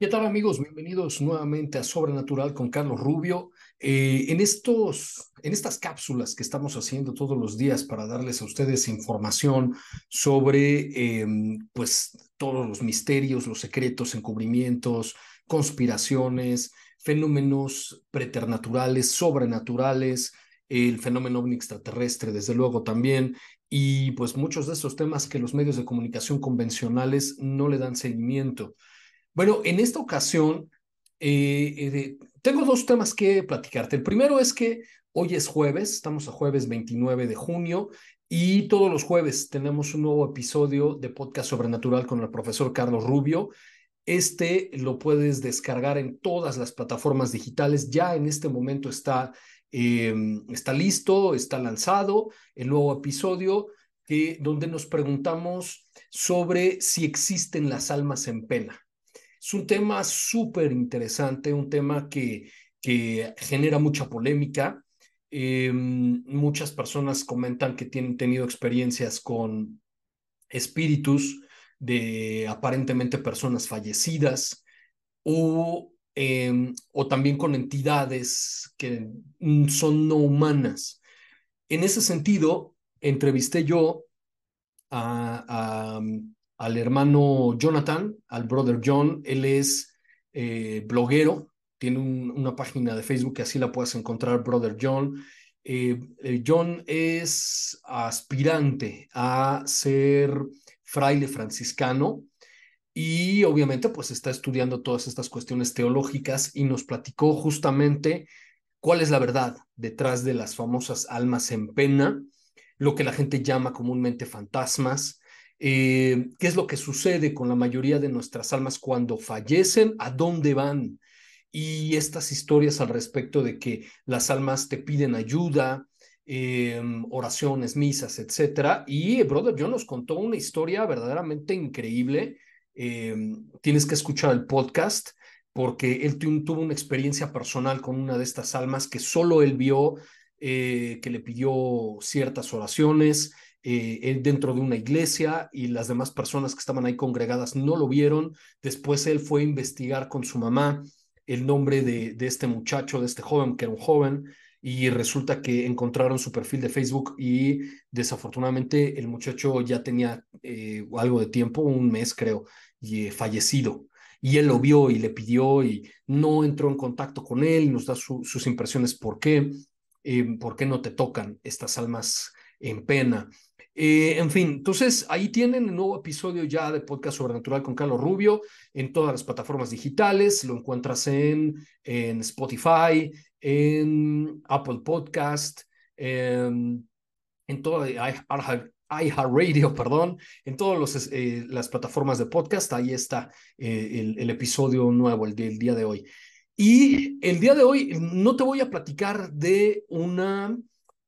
¿Qué tal amigos? Bienvenidos nuevamente a Sobrenatural con Carlos Rubio. Eh, en, estos, en estas cápsulas que estamos haciendo todos los días para darles a ustedes información sobre em, pues, todos los misterios, los secretos, encubrimientos, conspiraciones, fenómenos preternaturales, sobrenaturales, el fenómeno extraterrestre, desde luego también, y pues muchos de esos temas que los medios de comunicación convencionales no le dan seguimiento. Bueno, en esta ocasión eh, eh, tengo dos temas que platicarte. El primero es que hoy es jueves, estamos a jueves 29 de junio y todos los jueves tenemos un nuevo episodio de Podcast Sobrenatural con el profesor Carlos Rubio. Este lo puedes descargar en todas las plataformas digitales. Ya en este momento está, em, está listo, está lanzado el nuevo episodio donde nos preguntamos sobre si existen las almas en pena. Es un tema súper interesante, un tema que, que genera mucha polémica. Eh, muchas personas comentan que tienen tenido experiencias con espíritus de aparentemente personas fallecidas o, eh, o también con entidades que son no humanas. En ese sentido, entrevisté yo a, al hermano Jonathan, al brother John. Él es eh, bloguero, tiene una página de Facebook que así la puedes encontrar, brother John. Eh, eh, John es aspirante a ser fraile franciscano y obviamente pues está estudiando todas estas cuestiones teológicas y nos platicó justamente cuál es la verdad detrás de las famosas almas en pena, lo que la gente llama comúnmente fantasmas, eh, qué es lo que sucede con la mayoría de nuestras almas cuando fallecen, a dónde van. Y estas historias al respecto de que las almas te piden ayuda, em, oraciones, misas, etcétera. Y Brother John nos contó una historia verdaderamente increíble. Em, tienes que escuchar el podcast porque él tuvo una experiencia personal con una de estas almas que solo él vio, eh, que le pidió ciertas oraciones, eh, dentro de una iglesia y las demás personas que estaban ahí congregadas no lo vieron. Después él fue a investigar con su mamá el nombre de, de este muchacho, de este joven, que era un joven, y resulta que encontraron su perfil de Facebook y desafortunadamente el muchacho ya tenía eh, algo de tiempo, un mes creo, y eh, fallecido. Y él lo vio y le pidió y no entró en contacto con él, nos da sus impresiones por qué, por qué no te tocan estas almas en pena. Eh, en fin, entonces ahí tienen el nuevo episodio ya de Podcast Sobrenatural con Carlos Rubio en todas las plataformas digitales. Lo encuentras en, en Spotify, en Apple Podcast, en, en toda iHeartRadio, perdón, en todas eh, las plataformas de podcast. Ahí está eh, el, el, episodio nuevo, el del día de hoy. Y el día de hoy no te voy a platicar de una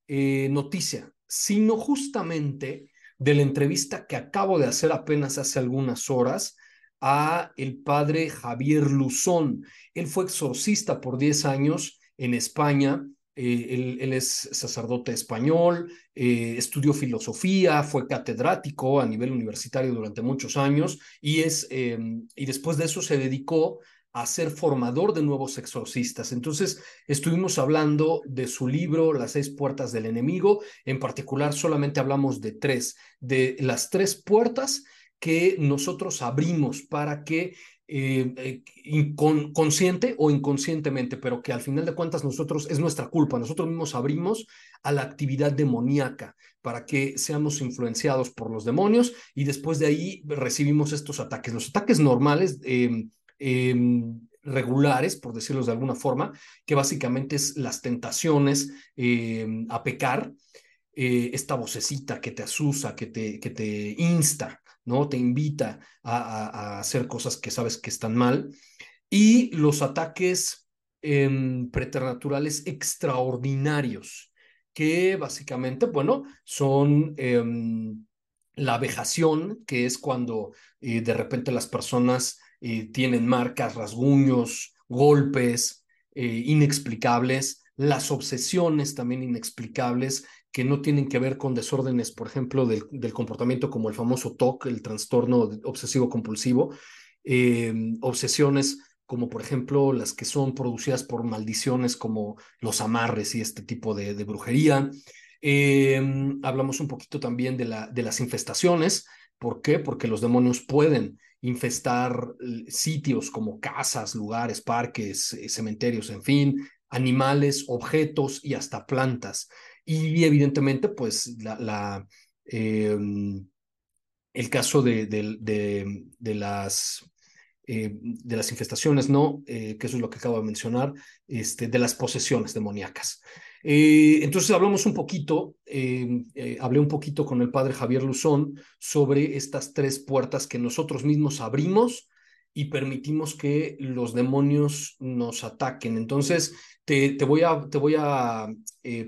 noticia sino justamente de la entrevista que acabo de hacer apenas hace algunas horas a el padre Javier Luzón. Él fue exorcista por 10 años en España. Eh, él, es sacerdote español, eh, estudió filosofía, fue catedrático a nivel universitario durante muchos años y, es, em, y después de eso se dedicó a ser formador de nuevos exorcistas. Entonces, estuvimos hablando de su libro, Las seis puertas del enemigo. En particular, solamente hablamos de tres, de las tres puertas que nosotros abrimos para que eh, eh consciente o inconscientemente, pero que al final de cuentas nosotros es nuestra culpa, nosotros mismos abrimos a la actividad demoníaca para que seamos influenciados por los demonios y después de ahí recibimos estos ataques. Los ataques normales, eh, regulares, por decirlo de alguna forma, que básicamente es las tentaciones em, a pecar, eh, esta vocecita que te asusa, que te, que te insta, ¿no? Te invita a, hacer cosas que sabes que están mal. Y los ataques em, preternaturales extraordinarios, que básicamente, bueno, son em, la vejación, que es cuando eh, de repente las personas eh, tienen marcas, rasguños, golpes eh, inexplicables, las obsesiones también inexplicables que no tienen que ver con desórdenes, por ejemplo, del, del comportamiento como el famoso TOC, el trastorno obsesivo compulsivo, eh, obsesiones como por ejemplo las que son producidas por maldiciones como los amarres y este tipo de, de brujería. hablamos un poquito también de, la, de las infestaciones. ¿Por qué? Porque los demonios pueden infestar eh, sitios como casas, lugares, parques, eh, cementerios, en fin, animales, objetos y hasta plantas. Y evidentemente, pues la, em, el caso de, de, de, las eh, de las infestaciones, ¿no? que eso es lo que acabo de mencionar, este, de las posesiones demoníacas. Eh, entonces hablamos un poquito, eh, eh, hablé un poquito con el padre Javier Luzón sobre estas tres puertas que nosotros mismos abrimos y permitimos que los demonios nos ataquen. Entonces, te, voy a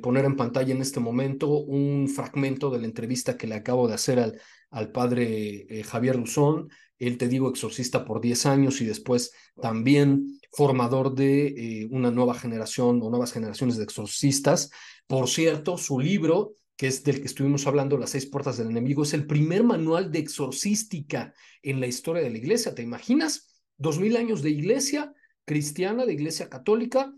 poner en pantalla en este momento un fragmento de la entrevista que le acabo de hacer al, al padre Javier Luzón. Él, te digo, exorcista por 10 años y después también formador de eh, una nueva generación o nuevas generaciones de exorcistas. Por cierto, su libro, que es del que estuvimos hablando, Las seis puertas del enemigo, es el primer manual de exorcística en la historia de la iglesia. ¿Te imaginas? Dos mil años de iglesia cristiana, de iglesia católica,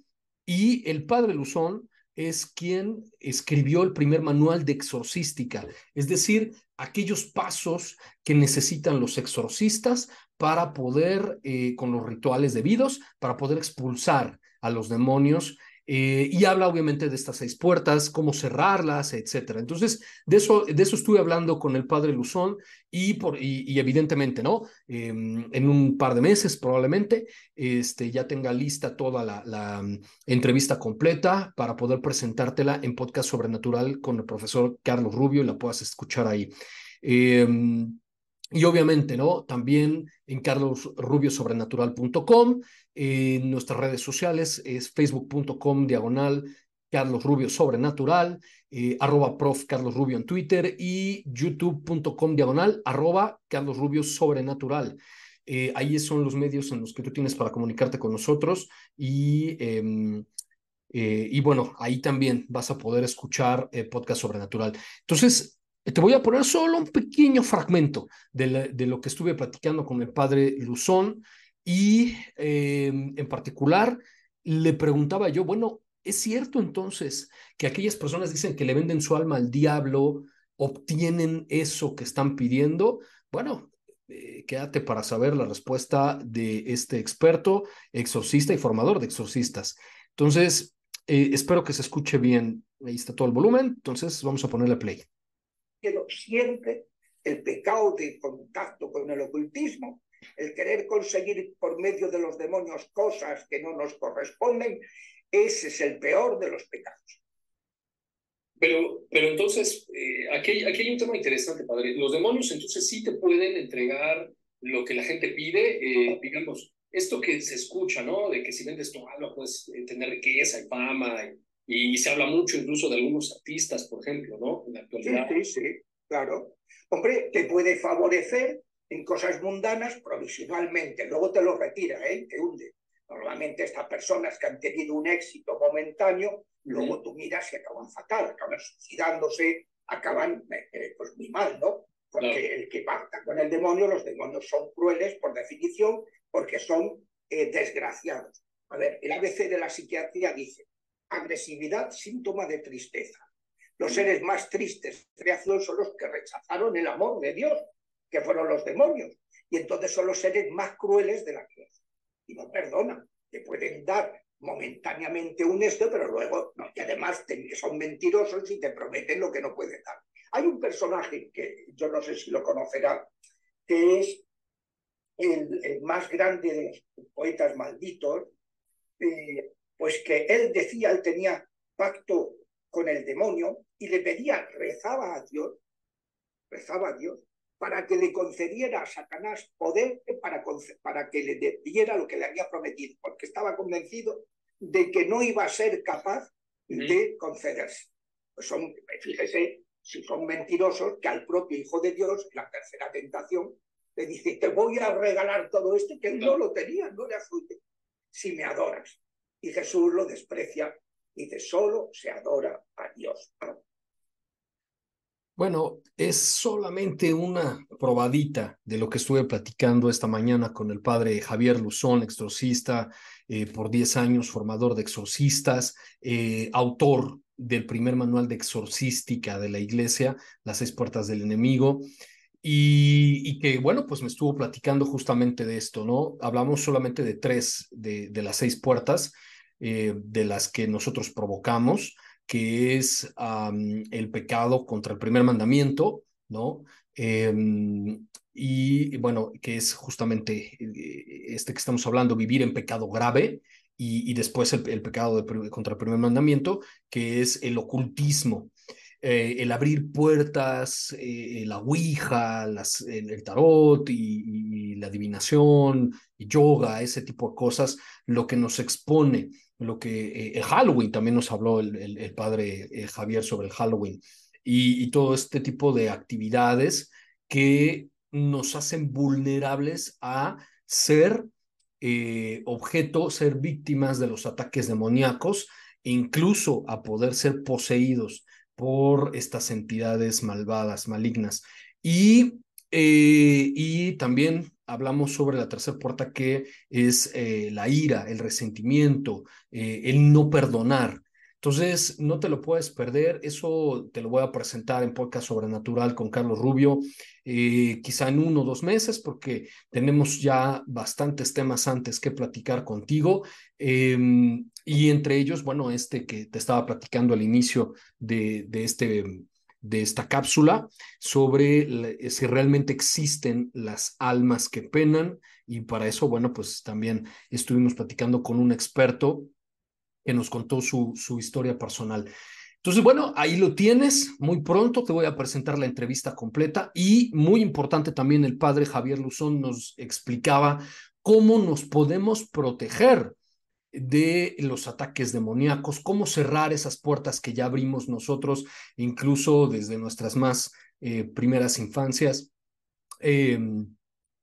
y el padre Luzón es quien escribió el primer manual de exorcística, es decir, aquellos pasos que necesitan los exorcistas para poder, eh, con los rituales debidos, para poder expulsar a los demonios eh, y habla obviamente de estas seis puertas, cómo cerrarlas, etcétera. Entonces, de eso, de eso estuve hablando con el padre Luzón y, por, y, evidentemente, ¿no? Em, en un par de meses probablemente este, ya tenga lista toda la, mm, entrevista completa para poder presentártela en podcast sobrenatural con el profesor Carlos Rubio y la puedas escuchar ahí. Em, y obviamente, ¿no? También en carlosrubiosobrenatural.com, en nuestras redes sociales es facebook.com diagonal Carlos Rubio Sobrenatural, eh, arroba prof Carlos Rubio en Twitter y youtube.com diagonal arroba Carlos Rubio Sobrenatural. Eh, ahí son los medios en los que tú tienes para comunicarte con nosotros y, em, eh, y bueno, ahí también vas a poder escuchar podcast sobrenatural. Entonces, te voy a poner solo un pequeño fragmento de, de lo que estuve platicando con el padre Luzón y em, en particular le preguntaba yo, bueno, ¿es cierto entonces que aquellas personas dicen que le venden su alma al diablo, obtienen eso que están pidiendo? Bueno, eh, quédate para saber la respuesta de este experto, exorcista y formador de exorcistas. Entonces, eh, espero que se escuche bien. Ahí está todo el volumen, entonces vamos a ponerle play siempre el pecado de contacto con el ocultismo, el querer conseguir por medio de los demonios cosas que no nos corresponden, ese es el peor de los pecados. Pero, pero entonces, eh, aquí, aquí hay un tema interesante, padre. Los demonios entonces sí te pueden entregar lo que la gente pide, eh, digamos, esto que se escucha, ¿no? De que si vendes tu alma puedes eh, tener riqueza y fama y se habla mucho incluso de algunos artistas, por ejemplo, ¿no? En la actualidad. Sí, sí, sí, claro. Hombre, te puede favorecer en cosas mundanas provisionalmente, luego te lo retira, ¿eh? te hunde. Normalmente estas personas que han tenido un éxito momentáneo, luego tú miras y acaban fatal, acaban suicidándose, acaban eh, eh, pues muy mal, ¿no? Porque el que pacta con el demonio, los demonios son crueles por definición, porque son eh, desgraciados. A ver, el ABC de la psiquiatría dice, agresividad, síntoma de tristeza. Los seres más tristes, creación, son los que rechazaron el amor de Dios, que fueron los demonios. Y entonces son los seres más crueles de la creación. Y no perdonan, te pueden dar momentáneamente un esto, pero luego, no, y además son mentirosos y te prometen lo que no pueden dar. Hay un personaje que yo no sé si lo conocerá, que es el, más grande de los poetas malditos, eh, pues que él decía, él tenía pacto con el demonio y le pedía, rezaba a Dios, rezaba a Dios, para que le concediera a Satanás poder para, para que le diera lo que le había prometido, porque estaba convencido de que no iba a ser capaz de concederse. Pues son, fíjese, si son mentirosos, que al propio Hijo de Dios, la tercera tentación, le dice, te voy a regalar todo esto, que él no lo tenía, no era suyo, si me adoras. Y Jesús lo desprecia, dice, solo se adora a Dios. Bueno, es solamente una probadita de lo que estuve platicando esta mañana con el padre Javier Luzón, exorcista eh, por 10 años, formador de exorcistas, eh, autor del primer manual de exorcística de la iglesia, Las seis puertas del enemigo. Y, que, bueno, pues me estuvo platicando justamente de esto, ¿no? Hablamos solamente de tres de las seis puertas eh, de las que nosotros provocamos, que es el pecado contra el primer mandamiento, ¿no? Em, y bueno, que es justamente eh, este que estamos hablando, vivir en pecado grave, y, después el, pecado contra el primer mandamiento, que es el ocultismo, eh, el abrir puertas, la ouija, el, tarot y, la adivinación, y yoga, ese tipo de cosas, lo que nos expone, lo que eh, el Halloween, también nos habló el, el, padre Javier sobre el Halloween, y, todo este tipo de actividades que nos hacen vulnerables a ser objeto, ser víctimas de los ataques demoníacos, incluso a poder ser poseídos por estas entidades malvadas, malignas. Y, eh, y también hablamos sobre la tercera puerta que es eh, la ira, el resentimiento, eh, el no perdonar. Entonces, no te lo puedes perder. Eso te lo voy a presentar en Podcast Sobrenatural con Carlos Rubio, quizá en uno o dos meses, porque tenemos ya bastantes temas antes que platicar contigo. Em, y entre ellos, bueno, este que te estaba platicando al inicio de este, de esta cápsula, sobre si realmente existen las almas que penan. Y para eso, bueno, pues también estuvimos platicando con un experto que nos contó su, su historia personal. Entonces, bueno, ahí lo tienes. Muy pronto te voy a presentar la entrevista completa y muy importante también el padre Javier Luzón nos explicaba cómo nos podemos proteger de los ataques demoníacos, cómo cerrar esas puertas que ya abrimos nosotros, incluso desde nuestras más eh, primeras infancias. Em,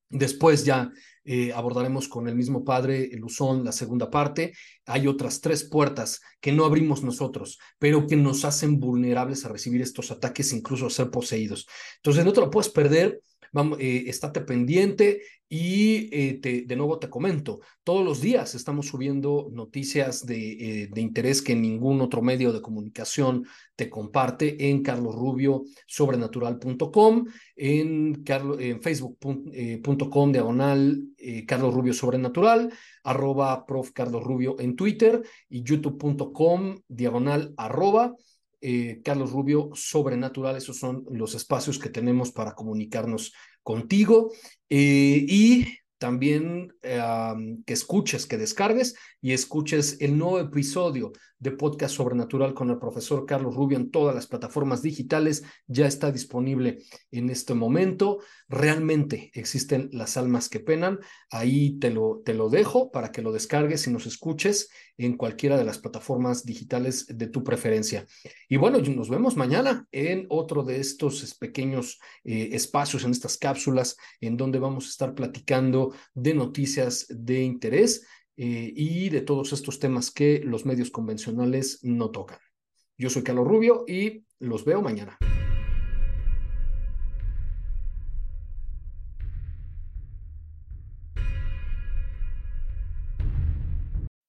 después ya eh, abordaremos con el mismo padre Luzón la segunda parte. Hay otras tres puertas que no abrimos nosotros, pero que nos hacen vulnerables a recibir estos ataques, incluso a ser poseídos. Entonces no te lo puedes perder. Vamos, eh, estate pendiente y eh, de nuevo te comento, todos los días estamos subiendo noticias de, eh, de, interés que ningún otro medio de comunicación te comparte en carlosrubiosobrenatural.com, en, en facebook.com diagonal Carlos Rubio Sobrenatural, arroba prof Carlos Rubio en Twitter y youtube.com diagonal arroba eh, Carlos Rubio, Sobrenatural. Esos son los espacios que tenemos para comunicarnos contigo. Eh, y también que escuches, que descargues y escuches el nuevo episodio de Podcast Sobrenatural con el profesor Carlos Rubio en todas las plataformas digitales. Ya está disponible en este momento. Realmente existen las almas que penan. Ahí te lo, te lo dejo para que lo descargues y nos escuches en cualquiera de las plataformas digitales de tu preferencia. Y bueno, nos vemos mañana en otro de estos pequeños eh, espacios, en estas cápsulas, en donde vamos a estar platicando de noticias de interés eh, y de todos estos temas que los medios convencionales no tocan. Yo soy Carlos Rubio y los veo mañana.